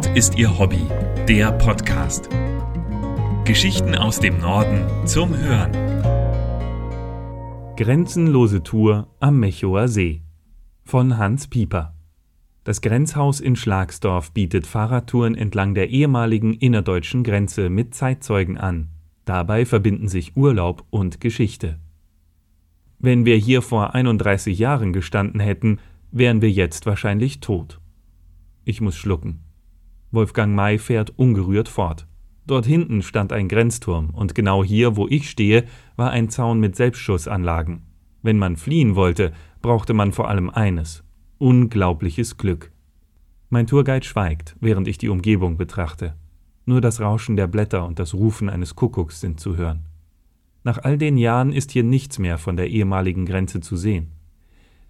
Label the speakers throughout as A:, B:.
A: Nord ist ihr Hobby, der Podcast. Geschichten aus dem Norden zum Hören.
B: Grenzenlose Tour am Mechower See von Hans Pieper. Das Grenzhaus in Schlagsdorf bietet Fahrradtouren entlang der ehemaligen innerdeutschen Grenze mit Zeitzeugen an. Dabei verbinden sich Urlaub und Geschichte. Wenn wir hier vor 31 Jahren gestanden hätten, wären wir jetzt wahrscheinlich tot. Ich muss schlucken. Wolfgang May fährt ungerührt fort. Dort hinten stand ein Grenzturm, und genau hier, wo ich stehe, war ein Zaun mit Selbstschussanlagen. Wenn man fliehen wollte, brauchte man vor allem eines unglaubliches Glück. Mein Tourguide schweigt, während ich die Umgebung betrachte. Nur das Rauschen der Blätter und das Rufen eines Kuckucks sind zu hören. Nach all den Jahren ist hier nichts mehr von der ehemaligen Grenze zu sehen.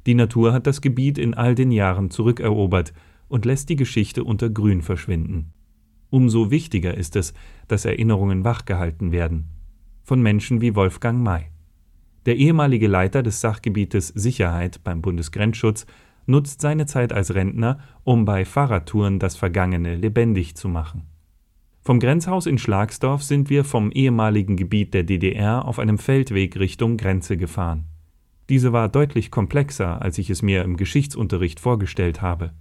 B: Die Natur hat das Gebiet in all den Jahren zurückerobert und lässt die Geschichte unter Grün verschwinden. Umso wichtiger ist es, dass Erinnerungen wachgehalten werden. Von Menschen wie Wolfgang May. Der ehemalige Leiter des Sachgebietes Sicherheit beim Bundesgrenzschutz nutzt seine Zeit als Rentner, um bei Fahrradtouren das Vergangene lebendig zu machen. Vom Grenzhaus in Schlagsdorf sind wir vom ehemaligen Gebiet der DDR auf einem Feldweg Richtung Grenze gefahren. Diese war deutlich komplexer, als ich es mir im Geschichtsunterricht vorgestellt habe.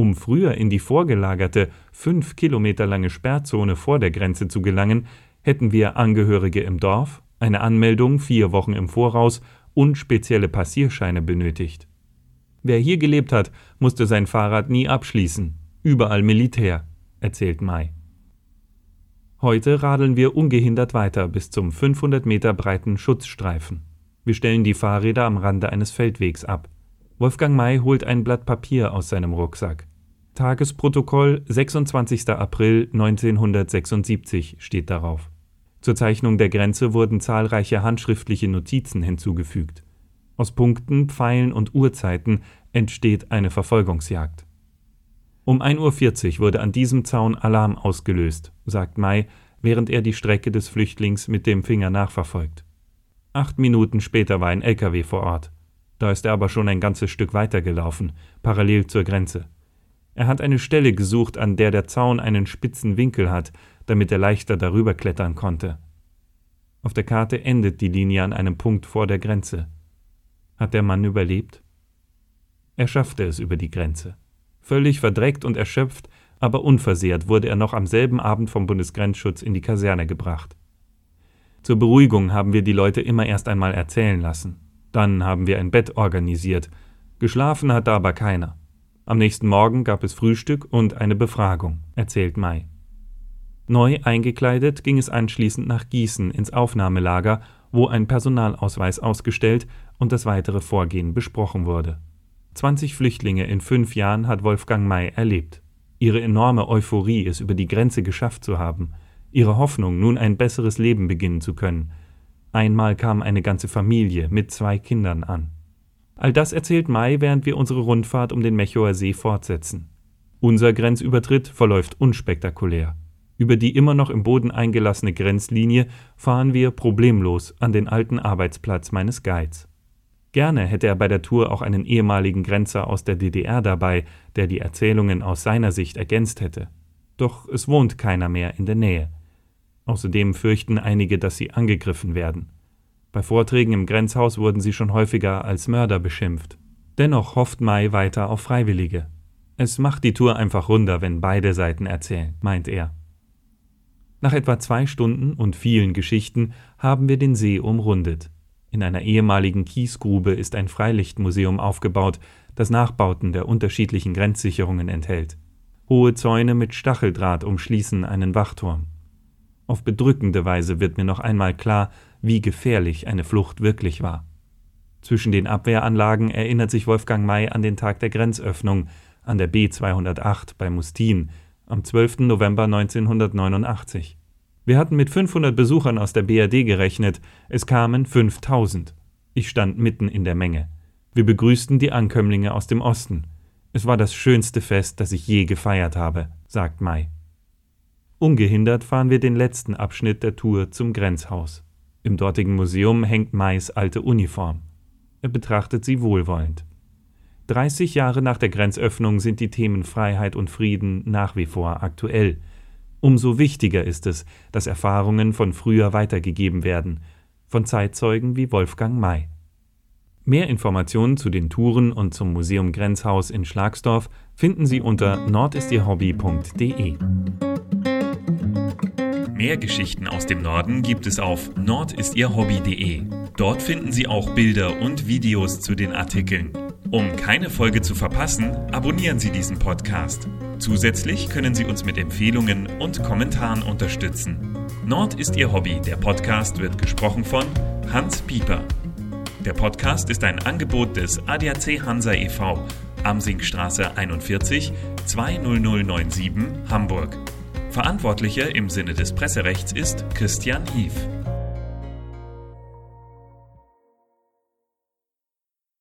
B: Um früher in die vorgelagerte, fünf Kilometer lange Sperrzone vor der Grenze zu gelangen, hätten wir Angehörige im Dorf, eine Anmeldung vier Wochen im Voraus und spezielle Passierscheine benötigt. Wer hier gelebt hat, musste sein Fahrrad nie abschließen. Überall Militär, erzählt Mai. Heute radeln wir ungehindert weiter bis zum 500 Meter breiten Schutzstreifen. Wir stellen die Fahrräder am Rande eines Feldwegs ab. Wolfgang May holt ein Blatt Papier aus seinem Rucksack. Tagesprotokoll 26. April 1976 steht darauf. Zur Zeichnung der Grenze wurden zahlreiche handschriftliche Notizen hinzugefügt. Aus Punkten, Pfeilen und Uhrzeiten entsteht eine Verfolgungsjagd. Um 1.40 Uhr wurde an diesem Zaun Alarm ausgelöst, sagt May, während er die Strecke des Flüchtlings mit dem Finger nachverfolgt. Acht Minuten später war ein LKW vor Ort. Da ist er aber schon ein ganzes Stück weitergelaufen, parallel zur Grenze. Er hat eine Stelle gesucht, an der der Zaun einen spitzen Winkel hat, damit er leichter darüber klettern konnte. Auf der Karte endet die Linie an einem Punkt vor der Grenze. Hat der Mann überlebt? Er schaffte es über die Grenze. Völlig verdreckt und erschöpft, aber unversehrt wurde er noch am selben Abend vom Bundesgrenzschutz in die Kaserne gebracht. Zur Beruhigung haben wir die Leute immer erst einmal erzählen lassen. Dann haben wir ein Bett organisiert. Geschlafen hatte aber keiner. Am nächsten Morgen gab es Frühstück und eine Befragung, erzählt Mai. Neu eingekleidet ging es anschließend nach Gießen ins Aufnahmelager, wo ein Personalausweis ausgestellt und das weitere Vorgehen besprochen wurde. 20 Flüchtlinge in fünf Jahren hat Wolfgang May erlebt. Ihre enorme Euphorie, es über die Grenze geschafft zu haben, ihre Hoffnung, nun ein besseres Leben beginnen zu können, Einmal kam eine ganze Familie mit zwei Kindern an. All das erzählt Mai, während wir unsere Rundfahrt um den Mechower See fortsetzen. Unser Grenzübertritt verläuft unspektakulär. Über die immer noch im Boden eingelassene Grenzlinie fahren wir problemlos an den alten Arbeitsplatz meines Guides. Gerne hätte er bei der Tour auch einen ehemaligen Grenzer aus der DDR dabei, der die Erzählungen aus seiner Sicht ergänzt hätte. Doch es wohnt keiner mehr in der Nähe. Außerdem fürchten einige, dass sie angegriffen werden. Bei Vorträgen im Grenzhaus wurden sie schon häufiger als Mörder beschimpft. Dennoch hofft Mai weiter auf Freiwillige. Es macht die Tour einfach runder, wenn beide Seiten erzählen, meint er. Nach etwa zwei Stunden und vielen Geschichten haben wir den See umrundet. In einer ehemaligen Kiesgrube ist ein Freilichtmuseum aufgebaut, das Nachbauten der unterschiedlichen Grenzsicherungen enthält. Hohe Zäune mit Stacheldraht umschließen einen Wachturm. Auf bedrückende Weise wird mir noch einmal klar, wie gefährlich eine Flucht wirklich war. Zwischen den Abwehranlagen erinnert sich Wolfgang May an den Tag der Grenzöffnung an der B 208 bei Mustin am 12. November 1989. Wir hatten mit 500 Besuchern aus der BRD gerechnet, es kamen 5000. Ich stand mitten in der Menge. Wir begrüßten die Ankömmlinge aus dem Osten. Es war das schönste Fest, das ich je gefeiert habe, sagt May. Ungehindert fahren wir den letzten Abschnitt der Tour zum Grenzhaus. Im dortigen Museum hängt Mais alte Uniform. Er betrachtet sie wohlwollend. 30 Jahre nach der Grenzöffnung sind die Themen Freiheit und Frieden nach wie vor aktuell. Umso wichtiger ist es, dass Erfahrungen von früher weitergegeben werden, von Zeitzeugen wie Wolfgang May. Mehr Informationen zu den Touren und zum Museum Grenzhaus in Schlagsdorf finden Sie unter nordistierhobby.de.
A: Mehr Geschichten aus dem Norden gibt es auf nordistierhobby.de. Dort finden Sie auch Bilder und Videos zu den Artikeln. Um keine Folge zu verpassen, abonnieren Sie diesen Podcast. Zusätzlich können Sie uns mit Empfehlungen und Kommentaren unterstützen. Nord ist Ihr Hobby. Der Podcast wird gesprochen von Hans Pieper. Der Podcast ist ein Angebot des ADAC Hansa e.V. Amsingstraße 41 20097 Hamburg. Verantwortlicher im Sinne des Presserechts ist Christian Hief.